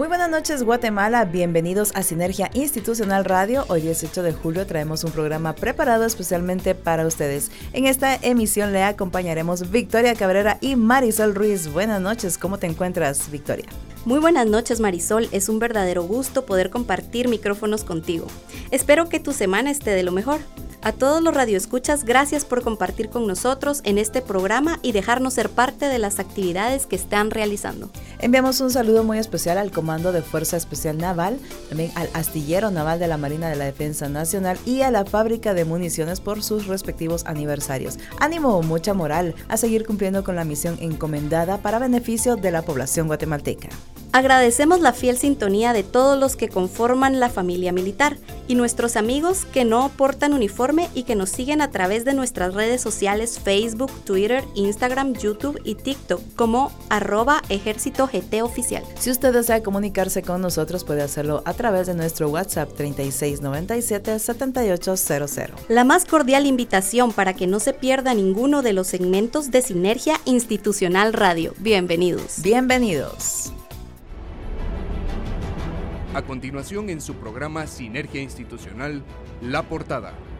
Muy buenas noches Guatemala, bienvenidos a Sinergia Institucional Radio. Hoy 18 de julio traemos un programa preparado especialmente para ustedes. En esta emisión le acompañaremos Victoria Cabrera y Marisol Ruiz. Buenas noches, ¿cómo te encuentras Victoria? Muy buenas noches Marisol, es un verdadero gusto poder compartir micrófonos contigo. Espero que tu semana esté de lo mejor. A todos los radioescuchas, gracias por compartir con nosotros en este programa y dejarnos ser parte de las actividades que están realizando. Enviamos un saludo muy especial al Comando de Fuerza Especial Naval, también al Astillero Naval de la Marina de la Defensa Nacional y a la Fábrica de Municiones por sus respectivos aniversarios. Ánimo, mucha moral a seguir cumpliendo con la misión encomendada para beneficio de la población guatemalteca. Agradecemos la fiel sintonía de todos los que conforman la familia militar y nuestros amigos que no portan uniforme y que nos siguen a través de nuestras redes sociales Facebook, Twitter, Instagram, YouTube y TikTok como arroba ejército GT oficial. Si usted desea comunicarse con nosotros puede hacerlo a través de nuestro WhatsApp 3697-7800. La más cordial invitación para que no se pierda ninguno de los segmentos de Sinergia Institucional Radio. Bienvenidos. Bienvenidos. A continuación en su programa Sinergia Institucional, La Portada.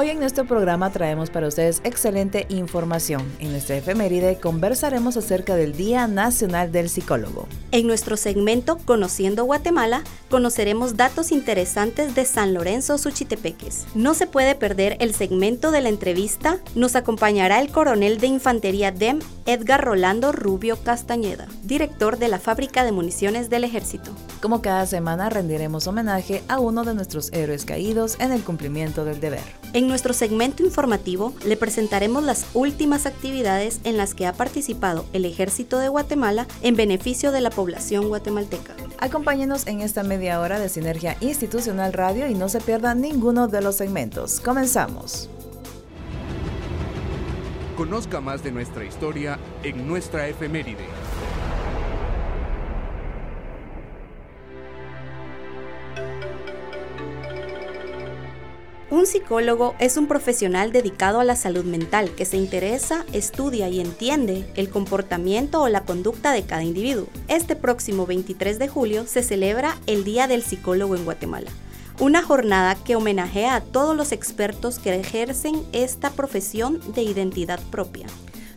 Hoy en nuestro programa traemos para ustedes excelente información. En nuestra efeméride conversaremos acerca del Día Nacional del Psicólogo. En nuestro segmento Conociendo Guatemala conoceremos datos interesantes de San Lorenzo Suchitepeques. No se puede perder el segmento de la entrevista. Nos acompañará el coronel de infantería DEM Edgar Rolando Rubio Castañeda, director de la fábrica de municiones del ejército. Como cada semana rendiremos homenaje a uno de nuestros héroes caídos en el cumplimiento del deber. En nuestro segmento informativo le presentaremos las últimas actividades en las que ha participado el Ejército de Guatemala en beneficio de la población guatemalteca. Acompáñenos en esta media hora de Sinergia Institucional Radio y no se pierda ninguno de los segmentos. Comenzamos. Conozca más de nuestra historia en nuestra efeméride. Un psicólogo es un profesional dedicado a la salud mental que se interesa, estudia y entiende el comportamiento o la conducta de cada individuo. Este próximo 23 de julio se celebra el Día del Psicólogo en Guatemala, una jornada que homenajea a todos los expertos que ejercen esta profesión de identidad propia.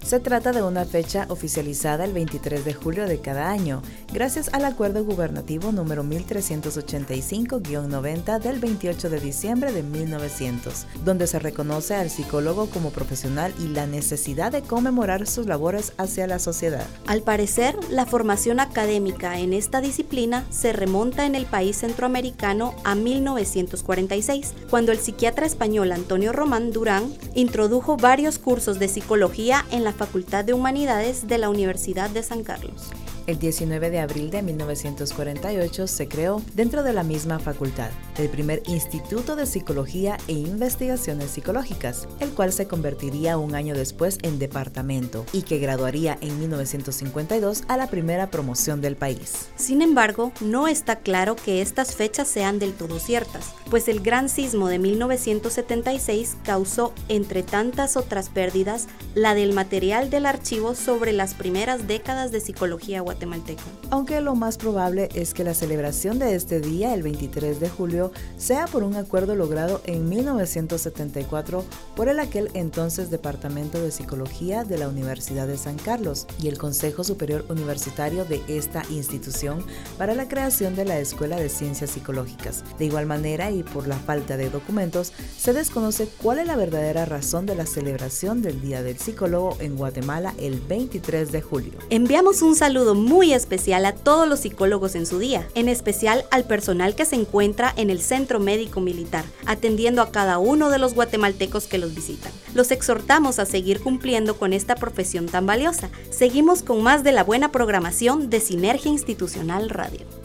Se trata de una fecha oficializada el 23 de julio de cada año, gracias al Acuerdo Gubernativo número 1385-90 del 28 de diciembre de 1900, donde se reconoce al psicólogo como profesional y la necesidad de conmemorar sus labores hacia la sociedad. Al parecer, la formación académica en esta disciplina se remonta en el país centroamericano a 1946, cuando el psiquiatra español Antonio Román Durán introdujo varios cursos de psicología en la Facultad de Humanidades de la Universidad de San Carlos. El 19 de abril de 1948 se creó dentro de la misma facultad el primer Instituto de Psicología e Investigaciones Psicológicas, el cual se convertiría un año después en departamento y que graduaría en 1952 a la primera promoción del país. Sin embargo, no está claro que estas fechas sean del todo ciertas, pues el gran sismo de 1976 causó, entre tantas otras pérdidas, la del material del archivo sobre las primeras décadas de psicología guatemalteca. Aunque lo más probable es que la celebración de este día, el 23 de julio, sea por un acuerdo logrado en 1974 por el aquel entonces Departamento de Psicología de la Universidad de San Carlos y el Consejo Superior Universitario de esta institución para la creación de la Escuela de Ciencias Psicológicas. De igual manera y por la falta de documentos, se desconoce cuál es la verdadera razón de la celebración del Día del Psicólogo en Guatemala el 23 de julio. Enviamos un saludo muy especial a todos los psicólogos en su día, en especial al personal que se encuentra en el Centro Médico Militar, atendiendo a cada uno de los guatemaltecos que los visitan. Los exhortamos a seguir cumpliendo con esta profesión tan valiosa. Seguimos con más de la buena programación de Sinergia Institucional Radio.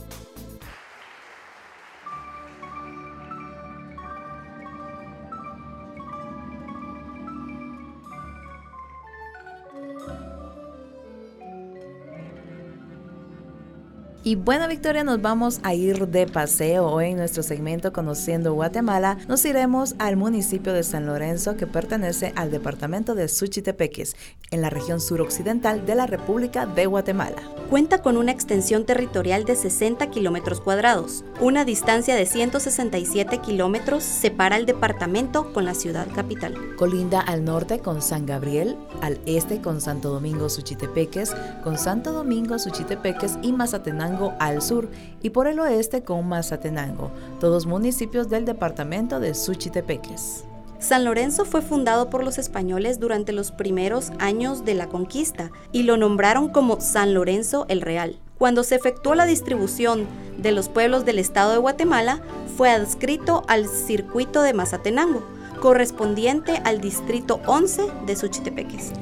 Y bueno, Victoria, nos vamos a ir de paseo. Hoy en nuestro segmento Conociendo Guatemala nos iremos al municipio de San Lorenzo que pertenece al departamento de Suchitepeques, en la región suroccidental de la República de Guatemala. Cuenta con una extensión territorial de 60 kilómetros cuadrados. Una distancia de 167 kilómetros separa el departamento con la ciudad capital. Colinda al norte con San Gabriel, al este con Santo Domingo Suchitepeques, con Santo Domingo Suchitepeques y Mazatenango al sur y por el oeste con Mazatenango, todos municipios del departamento de Suchitepeques. San Lorenzo fue fundado por los españoles durante los primeros años de la conquista y lo nombraron como San Lorenzo el Real. Cuando se efectuó la distribución de los pueblos del estado de Guatemala, fue adscrito al circuito de Mazatenango, correspondiente al distrito 11 de Suchitepeques.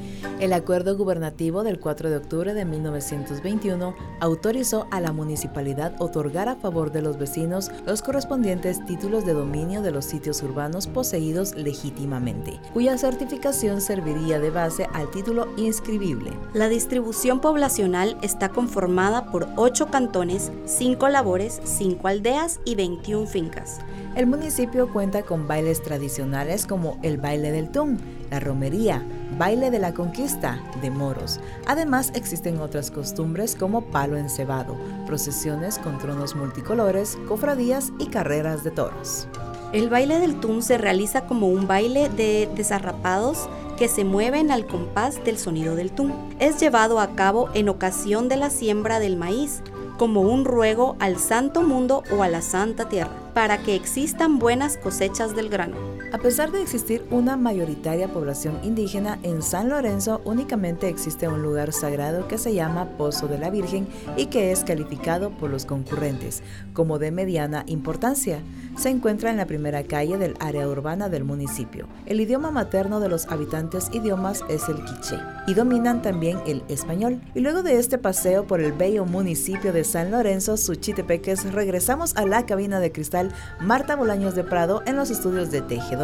El acuerdo gubernativo del 4 de octubre de 1921 autorizó a la municipalidad otorgar a favor de los vecinos los correspondientes títulos de dominio de los sitios urbanos poseídos legítimamente, cuya certificación serviría de base al título inscribible. La distribución poblacional está conformada por 8 cantones, 5 labores, 5 aldeas y 21 fincas. El municipio cuenta con bailes tradicionales como el baile del tún, la romería, baile de la conquista, de moros. Además existen otras costumbres como palo encebado, procesiones con tronos multicolores, cofradías y carreras de toros. El baile del tún se realiza como un baile de desarrapados que se mueven al compás del sonido del tún. Es llevado a cabo en ocasión de la siembra del maíz, como un ruego al santo mundo o a la santa tierra, para que existan buenas cosechas del grano. A pesar de existir una mayoritaria población indígena, en San Lorenzo únicamente existe un lugar sagrado que se llama Pozo de la Virgen y que es calificado por los concurrentes como de mediana importancia. Se encuentra en la primera calle del área urbana del municipio. El idioma materno de los habitantes idiomas es el quiché y dominan también el español. Y luego de este paseo por el bello municipio de San Lorenzo, Suchitepeques, regresamos a la cabina de cristal Marta Bolaños de Prado en los estudios de TGW,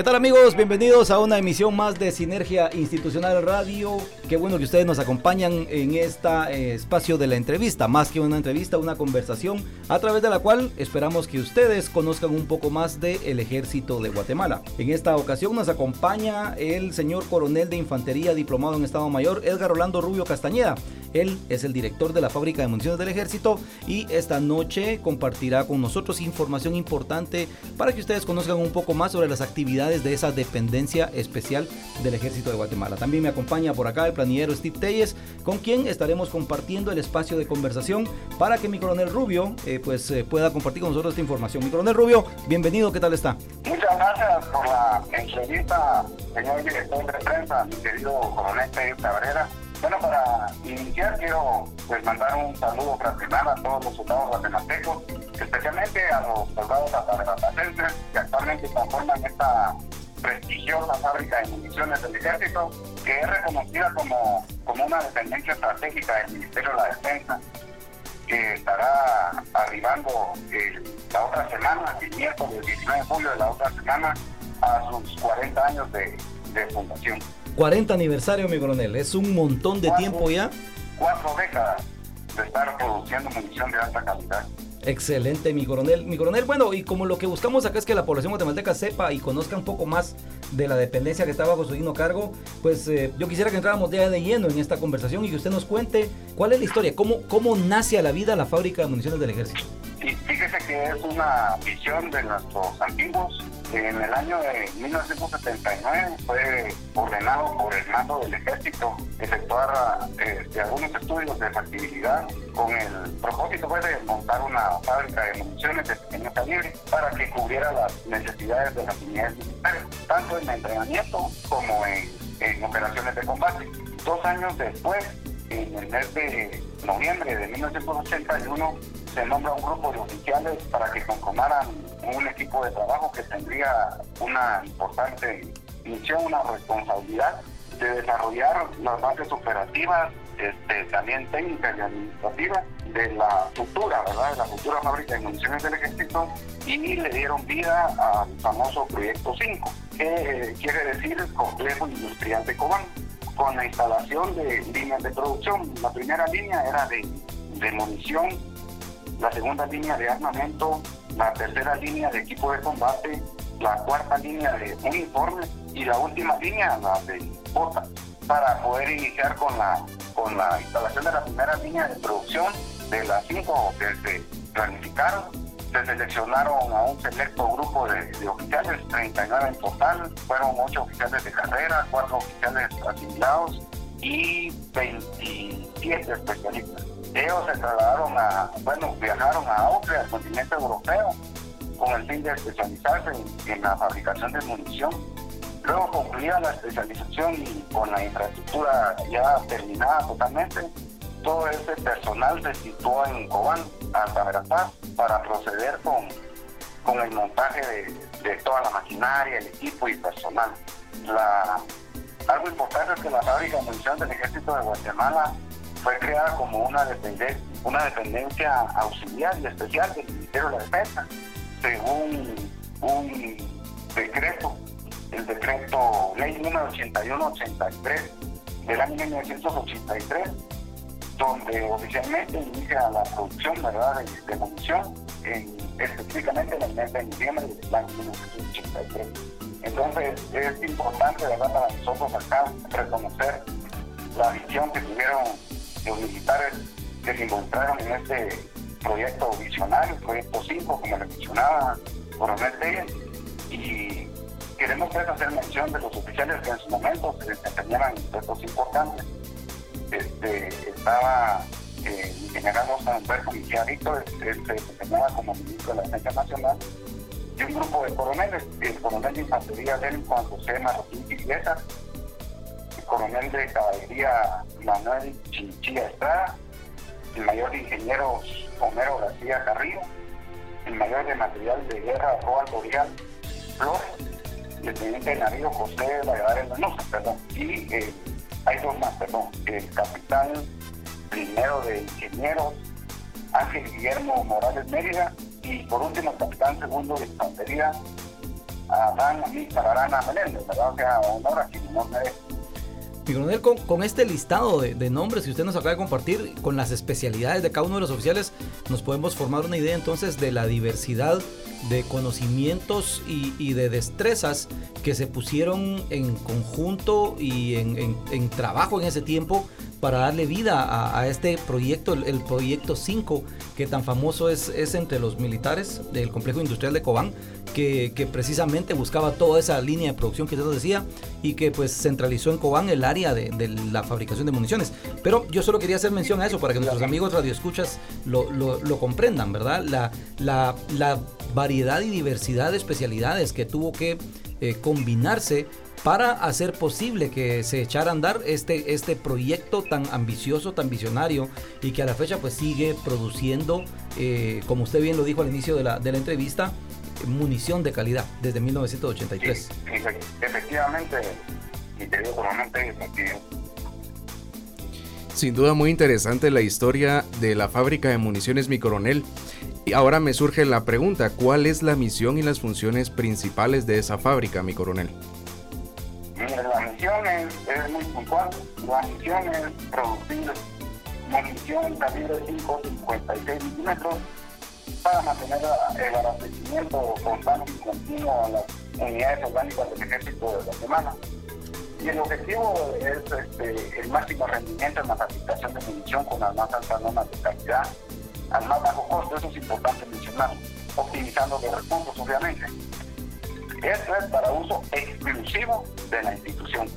¿Qué tal amigos? Bienvenidos a una emisión más de Sinergia Institucional Radio. Qué bueno que ustedes nos acompañan en este espacio de la entrevista, más que una entrevista, una conversación a través de la cual esperamos que ustedes conozcan un poco más del ejército de Guatemala. En esta ocasión nos acompaña el señor coronel de infantería diplomado en Estado Mayor, Edgar Orlando Rubio Castañeda. Él es el director de la fábrica de municiones del ejército y esta noche compartirá con nosotros información importante para que ustedes conozcan un poco más sobre las actividades de esa dependencia especial del ejército de Guatemala. También me acompaña por acá el planillero Steve Telles, con quien estaremos compartiendo el espacio de conversación para que mi coronel Rubio eh, pues eh, pueda compartir con nosotros esta información. Mi coronel Rubio, bienvenido, ¿qué tal está? Muchas gracias por la entrevista, señor director de prensa, querido coronel Telles Cabrera. Bueno, para iniciar quiero pues mandar un saludo fraternal a todos los soldados guatemaltecos, especialmente a los soldados atarapacenses que actualmente conforman esta prestigiosa fábrica de municiones del ejército, que es reconocida como, como una dependencia estratégica del Ministerio de la Defensa, que estará arribando la otra semana, el miércoles 19 de julio de la otra semana, a sus 40 años de, de fundación. 40 aniversario, mi coronel. Es un montón de tiempo ya. Cuatro décadas de estar produciendo munición de alta calidad. Excelente, mi coronel. Mi coronel, bueno, y como lo que buscamos acá es que la población guatemalteca sepa y conozca un poco más de la dependencia que está bajo su digno cargo, pues eh, yo quisiera que entráramos ya de lleno en esta conversación y que usted nos cuente cuál es la historia, cómo, cómo nace a la vida la fábrica de municiones del ejército. Sí, fíjese que es una visión de nuestros antiguos en el año de 1979 fue ordenado por el mando del ejército efectuar este, algunos estudios de factibilidad con el propósito fue de montar una fábrica de municiones de pequeño calibre para que cubriera las necesidades de las unidades militares, tanto en entrenamiento como en, en operaciones de combate. Dos años después, en el mes de noviembre de 1981, se nombra un grupo de oficiales para que conformaran un equipo de trabajo que tendría una importante misión, una responsabilidad de desarrollar las bases operativas, este, también técnicas y administrativas de la futura, ¿verdad? De la futura fábrica de municiones del ejército y le dieron vida al famoso Proyecto 5, que eh, quiere decir el Complejo Industrial de Cobán, con la instalación de líneas de producción. La primera línea era de, de munición, la segunda línea de armamento, la tercera línea de equipo de combate, la cuarta línea de uniformes y la última línea, la de botas, para poder iniciar con la, con la instalación de la primera línea de producción de las cinco que se planificaron. Se seleccionaron a un selecto grupo de, oficiales, 39 en total, fueron 8 oficiales de carrera, 4 oficiales asimilados y 27 especialistas. Ellos se trasladaron a, bueno, viajaron a Austria, al continente europeo, con el fin de especializarse en, la fabricación de munición. Luego concluida la especialización y con la infraestructura ya terminada totalmente, todo ese personal se situó en Cobán, Altamirantá, para proceder con, con el montaje de, toda la maquinaria, el equipo y personal. Algo importante es que la fábrica de munición del Ejército de Guatemala fue creada como una dependencia, una dependencia auxiliar y especial del Ministerio de la Defensa según un decreto, el decreto ley número 8183 del año 1983, donde oficialmente inicia la producción ¿verdad? De, munición, específicamente en el mes de noviembre del año 1983. Entonces es importante ¿verdad? para nosotros acá reconocer la visión que tuvieron los militares que se encontraron en este proyecto visionario, proyecto 5, como le mencionaba Coronel Telles, y queremos hacer mención de los oficiales que en su momento se desempeñaban importantes. Este, estaba eh, el general Oscar Humberto Mejía Víctor, él se desempeñaba como ministro de la Defensa Nacional, y un grupo de coroneles, el coronel de infantería del Juan José Quiliesa, el coronel de caballería Manuel Chinchilla Estrada, el mayor de ingenieros Homero García Carrillo, el mayor de material de guerra Roald Orial Flores, el teniente de navío José Valladares Mendoza, perdón, y eh, hay dos más, perdón, el capitán primero de ingenieros Ángel Guillermo Morales Mérida y por último el capitán segundo de infantería Adán Amí Arana Meléndez, ¿verdad? O sea, honor a quien no merece. Con, este listado de, nombres que usted nos acaba de compartir, con las especialidades de cada uno de los oficiales, nos podemos formar una idea entonces de la diversidad de conocimientos y, de destrezas que se pusieron en conjunto y en, trabajo en ese tiempo para darle vida a, este proyecto, el, proyecto 5, que tan famoso es, entre los militares del complejo industrial de Cobán, que, precisamente buscaba toda esa línea de producción que usted nos decía y que pues centralizó en Cobán el área de, la fabricación de municiones. Pero yo solo quería hacer mención a eso para que nuestros amigos radioescuchas lo, lo, comprendan, ¿verdad? La, variedad y diversidad de especialidades que tuvo que eh, combinarse para hacer posible que se echara a andar este, este proyecto tan ambicioso, tan visionario y que a la fecha pues sigue produciendo, eh, como usted bien lo dijo al inicio de la, de la entrevista, munición de calidad desde 1983. efectivamente, y te digo Sin duda muy interesante la historia de la fábrica de municiones Mi Coronel. Y ahora me surge la pregunta, ¿cuál es la misión y las funciones principales de esa fábrica, mi coronel? La misión es, muy puntual. La misión es producir munición calibre 5.56 milímetros para mantener el abastecimiento constante y continuo a las unidades orgánicas del ejército de Guatemala. Y el objetivo es este, el máximo rendimiento en la fabricación de munición con las más altas normas de calidad, al más bajo costo, eso es importante mencionar, optimizando los recursos, obviamente. Esto es para uso exclusivo de la institución,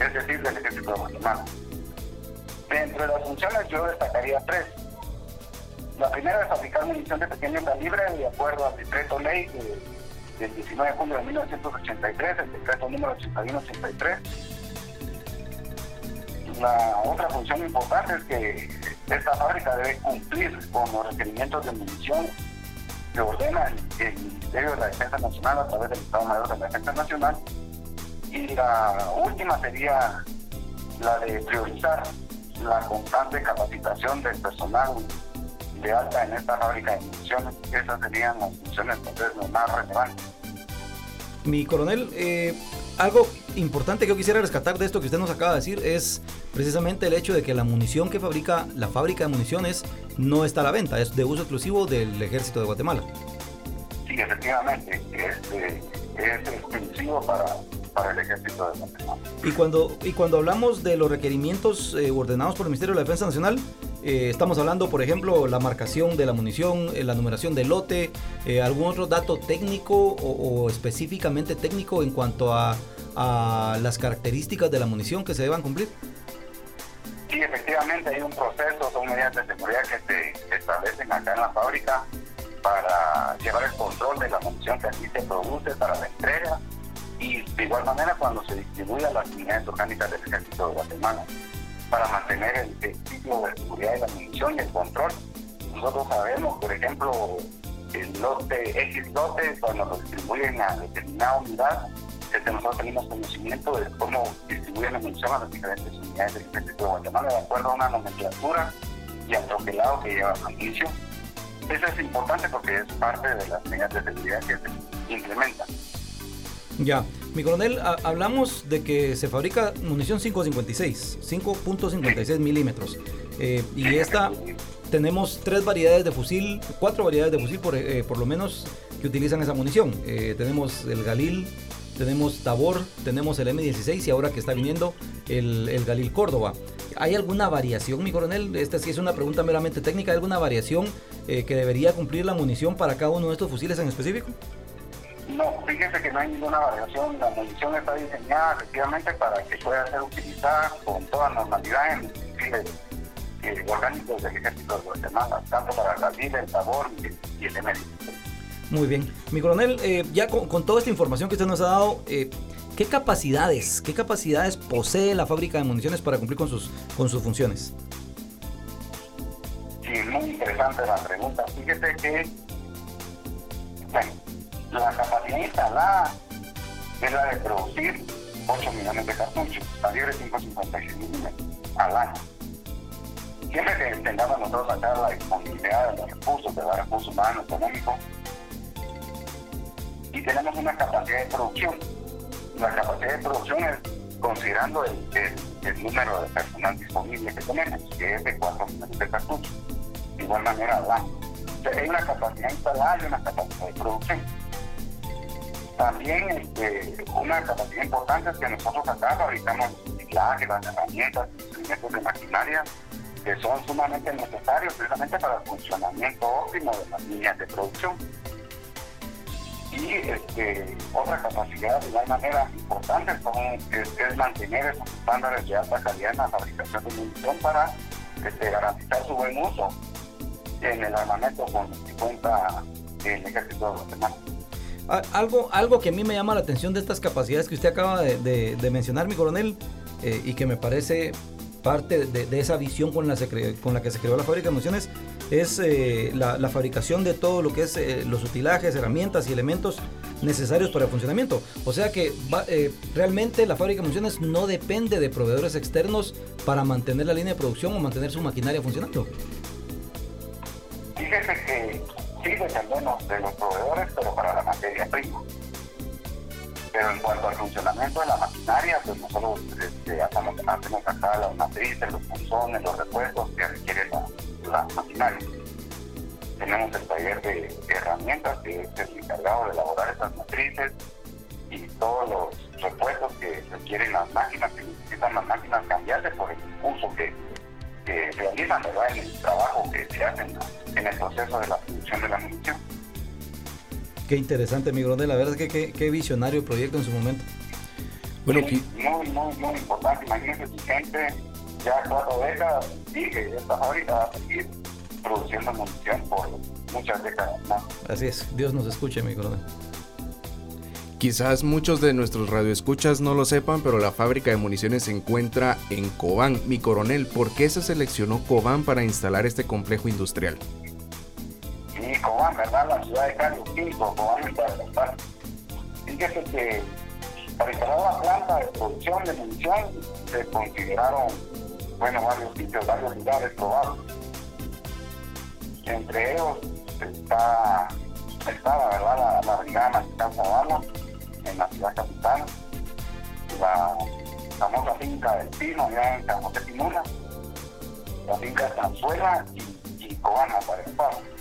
es decir, del ejército de. Dentro de las funciones yo destacaría tres la primera es fabricar munición de pequeño calibre de acuerdo al decreto ley del 19 de junio de 1983, el decreto número 8183. La otra función importante es que esta fábrica debe cumplir con los requerimientos de munición que ordena el, Ministerio de la Defensa Nacional a través del Estado Mayor de la Defensa Nacional Y la última sería la de priorizar la constante capacitación del personal de alta en esta fábrica de municiones. Esas serían las funciones entonces, más relevantes. Mi coronel, eh, algo importante que yo quisiera rescatar de esto que usted nos acaba de decir es precisamente el hecho de que la munición que fabrica la fábrica de municiones no está a la venta, es de uso exclusivo del ejército de Guatemala. Sí, efectivamente, este, es exclusivo para, para el ejército de Guatemala. Y cuando, y cuando hablamos de los requerimientos eh, ordenados por el Ministerio de la Defensa Nacional, eh, estamos hablando, por ejemplo, la marcación de la munición, eh, la numeración del lote, eh, algún otro dato técnico o, o, específicamente técnico en cuanto a, a, las características de la munición que se deban cumplir. Sí, efectivamente hay un proceso, son medidas de seguridad que se establecen acá en la fábrica para llevar el control de la munición que aquí se produce para la entrega y de igual manera cuando se distribuye a las unidades orgánicas del ejército de Guatemala para mantener el, ciclo de seguridad de la munición y el control. Nosotros sabemos, por ejemplo, el lote X lote, cuando lo distribuyen a determinada unidad, este, nosotros tenemos conocimiento de cómo distribuyen la munición a las diferentes unidades del ejército de Guatemala de acuerdo a una nomenclatura y al troquelado que lleva el inicio. Eso es importante porque es parte de las medidas de seguridad que se implementan. Ya, mi coronel, hablamos de que se fabrica munición 5.56, 5.56 milímetros. Eh, y esta tenemos tres variedades de fusil, cuatro variedades de fusil por, eh, por lo menos que utilizan esa munición. Eh, tenemos el Galil, tenemos Tabor, tenemos el M16 y ahora que está viniendo el, el Galil Córdoba. ¿Hay alguna variación, mi coronel? Esta sí es una pregunta meramente técnica. ¿Hay alguna variación que debería cumplir la munición para cada uno de estos fusiles en específico? No, fíjese que no hay ninguna variación. La munición está diseñada efectivamente para que pueda ser utilizada con toda normalidad en los fusiles eh, orgánicos del ejército de Guatemala, tanto para la vida, el sabor y el, y el emérito. Muy bien. Mi coronel, eh, ya con, con, toda esta información que usted nos ha dado, eh, ¿qué capacidades, qué capacidades posee la fábrica de municiones para cumplir con sus, con sus funciones? Sí, muy interesante la pregunta. Fíjese que, bueno, la capacidad instalada es la de producir 8 millones de cartuchos, calibre 556 milímetros al año. Siempre que tengamos nosotros acá la disponibilidad de los recursos, de los recursos humanos, económicos, y tenemos una capacidad de producción. La capacidad de producción es considerando el, número de personal disponible que tenemos, que es de 4 millones de cartuchos. De igual manera al año. O hay una capacidad instalada y una capacidad de producción. También este, una capacidad importante es que nosotros acá fabricamos reciclaje, las herramientas, instrumentos de maquinaria que son sumamente necesarios precisamente para el funcionamiento óptimo de las líneas de producción. Y este, otra capacidad de igual manera importante es, mantener esos estándares de alta calidad en la fabricación de munición para este, garantizar su buen uso en el armamento con el que cuenta el ejército de Guatemala. Algo, algo que a mí me llama la atención de estas capacidades que usted acaba de, mencionar, mi coronel, eh, y que me parece parte de, esa visión con la, con la que se creó la fábrica de municiones, es eh, la, fabricación de todo lo que es eh, los utilajes, herramientas y elementos necesarios para el funcionamiento. O sea que va, realmente la fábrica de municiones no depende de proveedores externos para mantener la línea de producción o mantener su maquinaria funcionando. Fíjese que sí dependemos de los proveedores, pero para la materia prima. Pero en cuanto al funcionamiento de la maquinaria, pues nosotros este, hacemos, hacemos acá las matrices, los punzones, los repuestos que requiere la, la maquinaria. Tenemos el taller de, herramientas que es el encargado de elaborar esas matrices y todos los repuestos que requieren las máquinas, que necesitan las máquinas cambiarse por el uso que, que realizan ¿verdad? en el trabajo que se hace en, en el proceso de la producción de la munición. Qué interesante, mi Gronel. La verdad es que qué, qué visionario el proyecto en su momento. Bueno, muy, muy, muy, muy importante. Imagínense si gente ya cuatro décadas sigue esta fábrica va a seguir produciendo munición por muchas décadas más. Así es. Dios nos escuche, mi Gronel. Quizás muchos de nuestros radioescuchas no lo sepan, pero la fábrica de municiones se encuentra en Cobán. Mi coronel, ¿por qué se seleccionó Cobán para instalar este complejo industrial? ¿Verdad? La ciudad de Carlos V, Cobán está en Fíjese que Para instalar la planta de producción de munición se consideraron, bueno, varios sitios, varios lugares probados. Entre ellos está, está la verdad, la, la brigada nacional en la ciudad capital, la famosa finca del Pino, allá en San José Pinula, la finca de Sanzuela y, y Cobana para el Paro.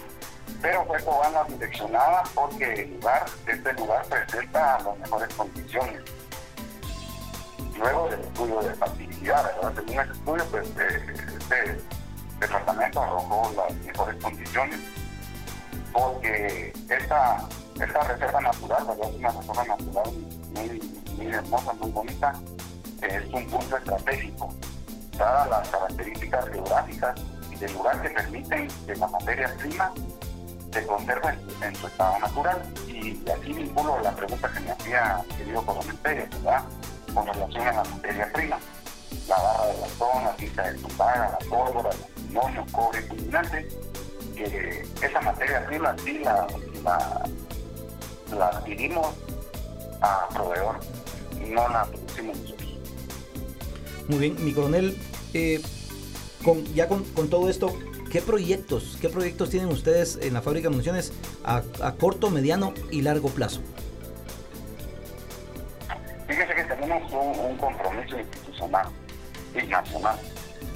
Pero fue Cobana direccionada porque el lugar, este lugar presenta las mejores condiciones. Luego del estudio de factibilidad, según ese estudio, pues eh, este departamento arrojó las mejores condiciones porque esta, esta reserva natural, ¿verdad? es una reserva natural muy, muy hermosa, muy bonita, es un punto estratégico, dadas las características geográficas y del lugar que permiten que la materia prima se conserve en, su estado natural. Y aquí vinculo la pregunta que me hacía querido coronel Pérez, ¿verdad? Con relación a la materia prima. La barra de latón, la tinta de tupaga, la pólvora, el amonio, cobre, culminante, que esa materia prima sí la, la, la adquirimos a proveedor, no la producimos nosotros. Muy bien, mi coronel, eh, con, ya con, todo esto, ¿qué proyectos, qué proyectos tienen ustedes en la fábrica de municiones a, corto, mediano y largo plazo? Fíjese que tenemos un, compromiso institucional y nacional.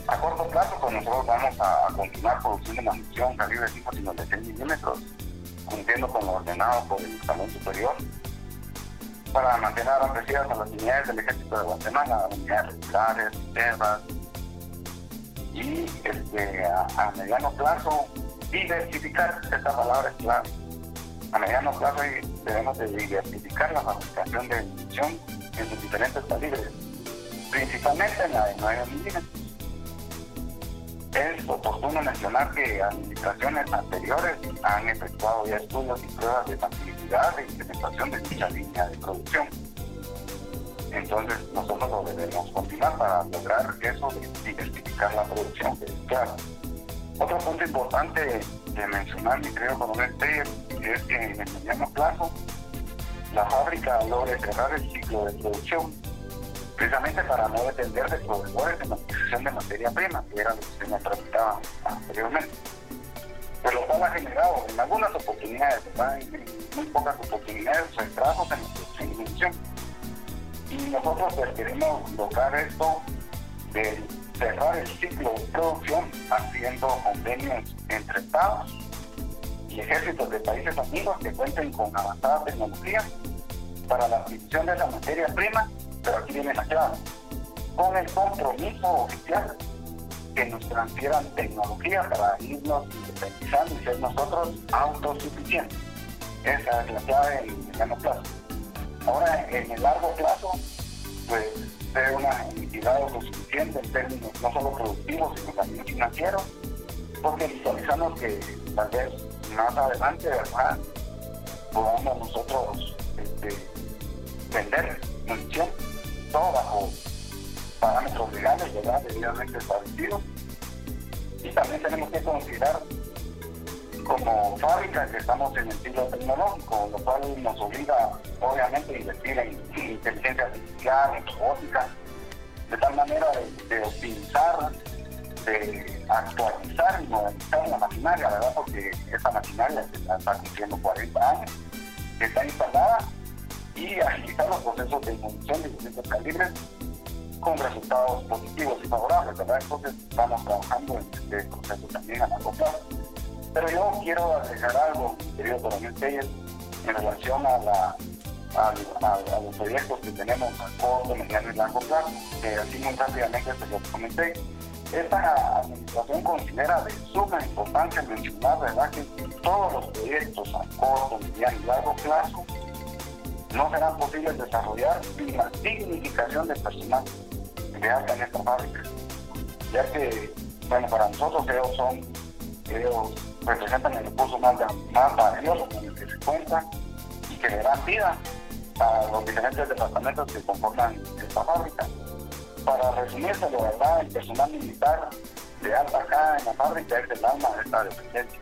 A corto plazo, pues nosotros vamos a, continuar produciendo munición calibre 5,56 milímetros, cumpliendo con lo ordenado por el Salón Superior para mantener abastecidas a las unidades del Ejército de Guatemala, unidades regulares, reservas, y este, a, a, mediano plazo diversificar, esta palabra es clave. A mediano plazo debemos de diversificar la fabricación de munición en sus diferentes calibres, principalmente en la de 9 milímetros. Es oportuno mencionar que administraciones anteriores han efectuado ya estudios y pruebas de factibilidad de implementación de dicha línea de producción. Entonces nosotros lo debemos continuar para lograr eso de diversificar la producción. Otro punto importante de mencionar, mi querido coronel Teyer, es que en el mediano plazo la fábrica logre cerrar el ciclo de producción, precisamente para no depender de proveedores en la adquisición de materia prima, que era lo que se me tramitaba anteriormente. Pues lo cual ha generado en algunas oportunidades, ¿verdad? en muy pocas oportunidades, retrasos en la producción munición y nosotros pues, queremos lograr esto de cerrar el ciclo de producción haciendo convenios entre estados y ejércitos de países amigos que cuenten con avanzada tecnología para la adquisición de esa materia prima, pero aquí viene la clave, con el compromiso oficial que nos transfieran tecnología para irnos independizando y ser nosotros autosuficientes. Esa es la clave en el mediano plazo. Ahora, en el largo plazo, pues ser una entidad autosuficiente en términos no solo productivos, sino también financieros, porque visualizamos que tal vez más adelante, ¿verdad? Podamos nosotros este, vender munición, todo bajo parámetros legales, ¿verdad? Debidamente establecidos. Y también tenemos que considerar como fábrica que estamos en el siglo tecnológico, lo cual nos obliga obviamente a invertir en inteligencia artificial, en robótica, de tal manera de, de optimizar, de actualizar y modernizar la maquinaria, ¿verdad? Porque esta maquinaria está cumpliendo 40 años, está instalada y agilizar los procesos de munición de distintos calibres con resultados positivos y favorables, ¿verdad? Entonces estamos trabajando en este proceso también a largo plazo. Pero yo quiero agregar algo, querido coronel Telles, en relación a, la, los proyectos que tenemos a corto, mediano y largo plazo, que así muy rápidamente se los comenté. Esta administración considera de suma importancia mencionar ¿verdad? que todos los proyectos a corto, mediano y largo plazo no serán posibles desarrollar sin la dignificación del personal que hace en esta fábrica, ya que, bueno, para nosotros ellos son, ellos representan el recurso más, más valioso con el que se cuenta y que le dan vida a los diferentes departamentos que conforman esta fábrica. Para resumirse, de verdad, el personal militar de alta acá en la fábrica es el alma de esta dependencia.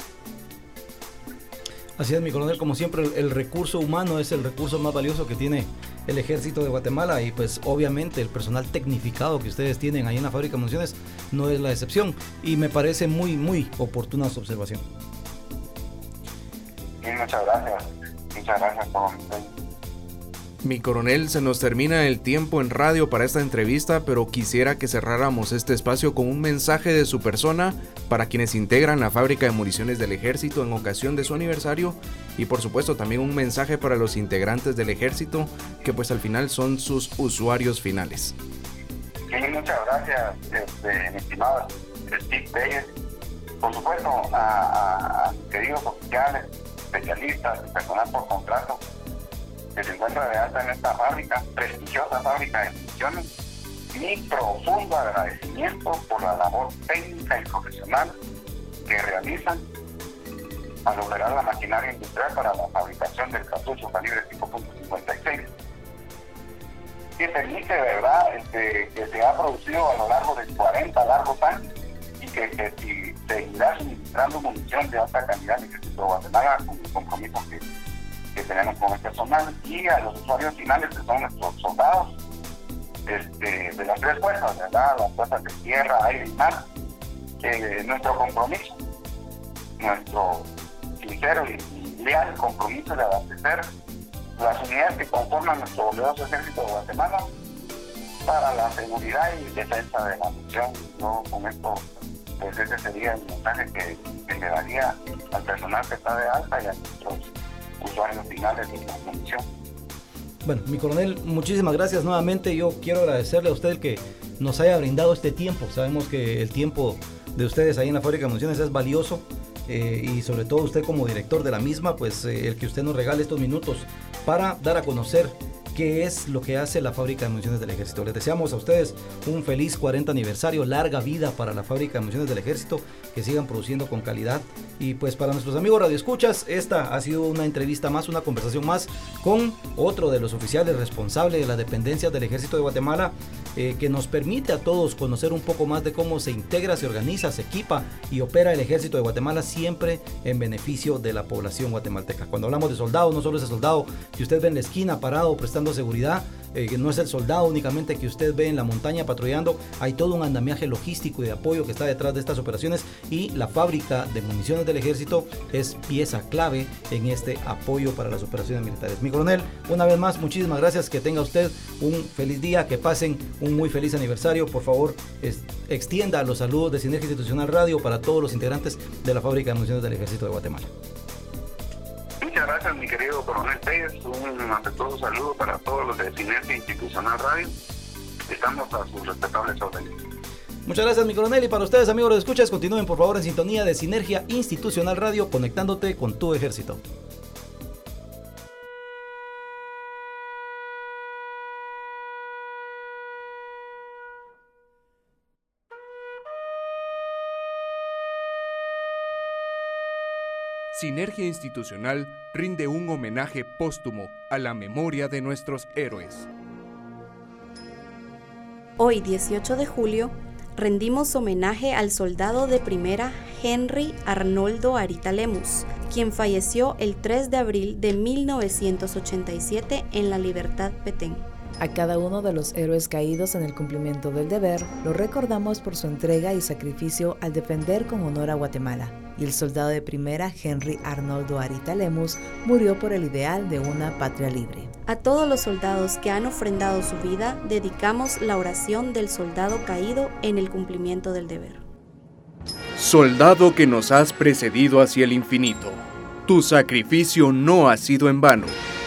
Así es, mi coronel, como siempre, el, recurso humano es el recurso más valioso que tiene el ejército de Guatemala y pues obviamente el personal tecnificado que ustedes tienen ahí en la fábrica de municiones no es la excepción y me parece muy, muy oportuna su observación. Muchas gracias. Muchas gracias por mi coronel, se nos termina el tiempo en radio para esta entrevista, pero quisiera que cerráramos este espacio con un mensaje de su persona para quienes integran la fábrica de municiones del ejército en ocasión de su aniversario y por supuesto también un mensaje para los integrantes del ejército que pues al final son sus usuarios finales. Sí, muchas gracias, este, Steve. Por supuesto, a, a queridos oficiales, especialistas, personal por contrato que se encuentra de alta en esta fábrica, prestigiosa fábrica de municiones. Mi profundo agradecimiento por la labor técnica y profesional que realizan al operar la maquinaria industrial para la fabricación del cartucho calibre 5.56 que permite, ¿verdad?, este, que se ha producido a lo largo de 40 largos años y que, que seguirá suministrando munición de alta calidad en el Guatemala con el compromiso que que tenemos con el personal y a los usuarios finales que son nuestros soldados este, de las tres fuerzas, ¿verdad? Las fuerzas de tierra, aire y mar. Eh, nuestro compromiso, nuestro sincero y leal compromiso de abastecer las unidades que conforman nuestro valioso ejército de Guatemala para la seguridad y defensa de la nación. Yo con esto, pues ese sería el mensaje que, que le daría al personal que está de alta y a nuestros usuarios finales de la munición. Bueno, mi coronel, muchísimas gracias nuevamente. Yo quiero agradecerle a usted el que nos haya brindado este tiempo. Sabemos que el tiempo de ustedes ahí en la fábrica de municiones es valioso eh, y sobre todo usted como director de la misma, pues eh, el que usted nos regale estos minutos para dar a conocer qué es lo que hace la fábrica de municiones del ejército. Les deseamos a ustedes un feliz 40 aniversario, larga vida para la fábrica de municiones del ejército, que sigan produciendo con calidad. Y pues para nuestros amigos radioescuchas, esta ha sido una entrevista más, una conversación más con otro de los oficiales responsables de las dependencias del ejército de Guatemala, eh, que nos permite a todos conocer un poco más de cómo se integra, se organiza, se equipa y opera el ejército de Guatemala siempre en beneficio de la población guatemalteca. Cuando hablamos de soldados, no solo ese soldado que usted ve en la esquina parado prestando seguridad, eh, no es el soldado únicamente que usted ve en la montaña patrullando, hay todo un andamiaje logístico y de apoyo que está detrás de estas operaciones y la fábrica de municiones del ejército es pieza clave en este apoyo para las operaciones militares. Mi coronel, una vez más, muchísimas gracias, que tenga usted un feliz día, que pasen un muy feliz aniversario, por favor, extienda los saludos de Sinergia Institucional Radio para todos los integrantes de la fábrica de municiones del ejército de Guatemala. Muchas gracias, mi querido coronel Pérez. Un afectuoso saludo para todos los de Sinergia Institucional Radio. Estamos a sus respetables órdenes. Muchas gracias, mi coronel. Y para ustedes, amigos de escuchas, continúen por favor en sintonía de Sinergia Institucional Radio, conectándote con tu ejército. Sinergia Institucional rinde un homenaje póstumo a la memoria de nuestros héroes. Hoy, 18 de julio, rendimos homenaje al soldado de primera Henry Arnoldo Arita Lemus, quien falleció el 3 de abril de 1987 en La Libertad Petén. A cada uno de los héroes caídos en el cumplimiento del deber, lo recordamos por su entrega y sacrificio al defender con honor a Guatemala. Y el soldado de primera, Henry Arnoldo Arita Lemus, murió por el ideal de una patria libre. A todos los soldados que han ofrendado su vida, dedicamos la oración del soldado caído en el cumplimiento del deber. Soldado que nos has precedido hacia el infinito, tu sacrificio no ha sido en vano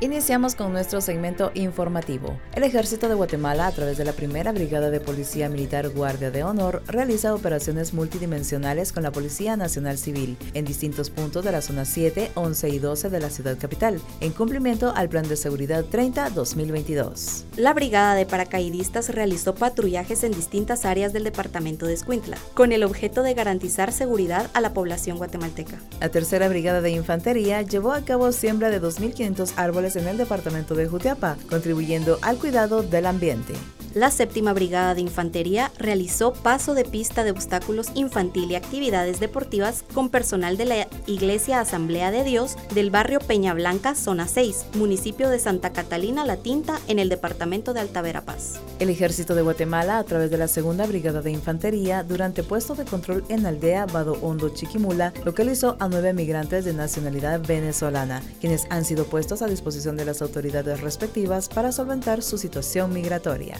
Iniciamos con nuestro segmento informativo. El Ejército de Guatemala, a través de la primera Brigada de Policía Militar Guardia de Honor, realiza operaciones multidimensionales con la Policía Nacional Civil en distintos puntos de la zona 7, 11 y 12 de la ciudad capital, en cumplimiento al Plan de Seguridad 30-2022. La Brigada de Paracaidistas realizó patrullajes en distintas áreas del departamento de Escuintla, con el objeto de garantizar seguridad a la población guatemalteca. La tercera Brigada de Infantería llevó a cabo siembra de 2.500 árboles en el departamento de Jutiapa, contribuyendo al cuidado del ambiente la séptima brigada de infantería realizó paso de pista de obstáculos infantil y actividades deportivas con personal de la Iglesia Asamblea de Dios del barrio Peña Blanca, zona 6, municipio de Santa Catalina La Tinta, en el departamento de Altaverapaz. El ejército de Guatemala, a través de la segunda brigada de infantería, durante puesto de control en aldea Bado Hondo Chiquimula, localizó a nueve migrantes de nacionalidad venezolana, quienes han sido puestos a disposición de las autoridades respectivas para solventar su situación migratoria.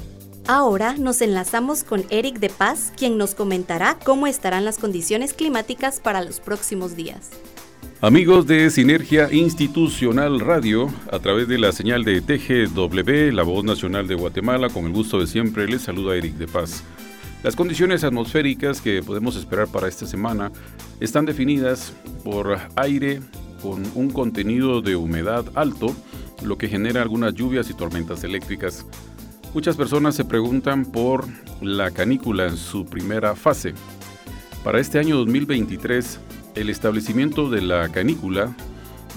Ahora nos enlazamos con Eric de Paz, quien nos comentará cómo estarán las condiciones climáticas para los próximos días. Amigos de Sinergia Institucional Radio, a través de la señal de TGW, la voz nacional de Guatemala, con el gusto de siempre les saluda Eric de Paz. Las condiciones atmosféricas que podemos esperar para esta semana están definidas por aire con un contenido de humedad alto, lo que genera algunas lluvias y tormentas eléctricas. Muchas personas se preguntan por la canícula en su primera fase. Para este año 2023, el establecimiento de la canícula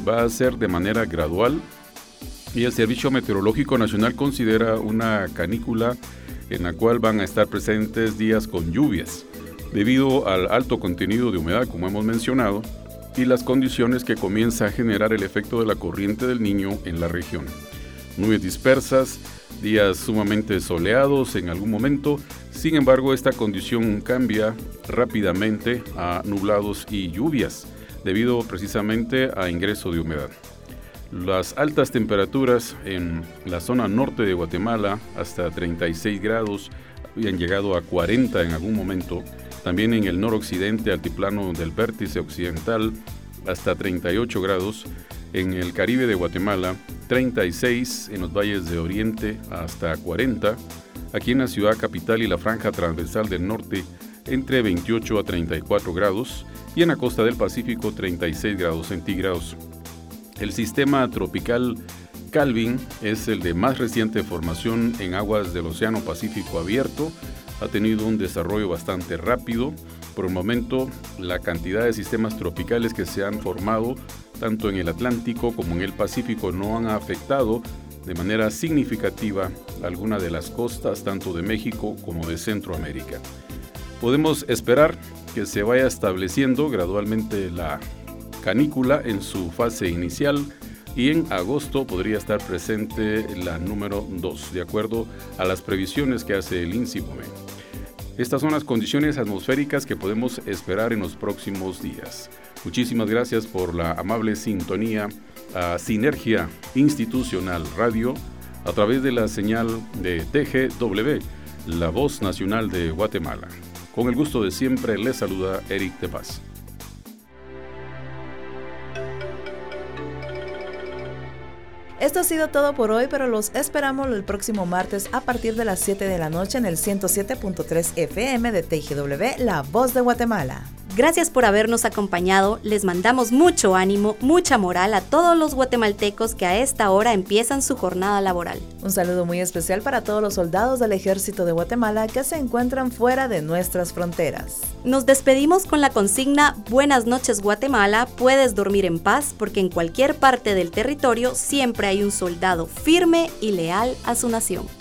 va a ser de manera gradual y el Servicio Meteorológico Nacional considera una canícula en la cual van a estar presentes días con lluvias, debido al alto contenido de humedad, como hemos mencionado, y las condiciones que comienza a generar el efecto de la corriente del niño en la región. Nubes dispersas, días sumamente soleados en algún momento, sin embargo esta condición cambia rápidamente a nublados y lluvias, debido precisamente a ingreso de humedad. Las altas temperaturas en la zona norte de Guatemala, hasta 36 grados, habían llegado a 40 en algún momento, también en el noroccidente, altiplano del vértice occidental, hasta 38 grados, en el Caribe de Guatemala, 36 en los valles de Oriente hasta 40, aquí en la ciudad capital y la franja transversal del norte entre 28 a 34 grados y en la costa del Pacífico 36 grados centígrados. El sistema tropical Calvin es el de más reciente formación en aguas del Océano Pacífico abierto, ha tenido un desarrollo bastante rápido. Por el momento, la cantidad de sistemas tropicales que se han formado tanto en el Atlántico como en el Pacífico, no han afectado de manera significativa alguna de las costas tanto de México como de Centroamérica. Podemos esperar que se vaya estableciendo gradualmente la canícula en su fase inicial y en agosto podría estar presente la número 2, de acuerdo a las previsiones que hace el INSIPOME. Estas son las condiciones atmosféricas que podemos esperar en los próximos días. Muchísimas gracias por la amable sintonía a Sinergia Institucional Radio a través de la señal de TGW, la voz nacional de Guatemala. Con el gusto de siempre les saluda Eric de Paz. Esto ha sido todo por hoy, pero los esperamos el próximo martes a partir de las 7 de la noche en el 107.3 FM de TGW, La Voz de Guatemala. Gracias por habernos acompañado, les mandamos mucho ánimo, mucha moral a todos los guatemaltecos que a esta hora empiezan su jornada laboral. Un saludo muy especial para todos los soldados del ejército de Guatemala que se encuentran fuera de nuestras fronteras. Nos despedimos con la consigna Buenas noches Guatemala, puedes dormir en paz porque en cualquier parte del territorio siempre hay un soldado firme y leal a su nación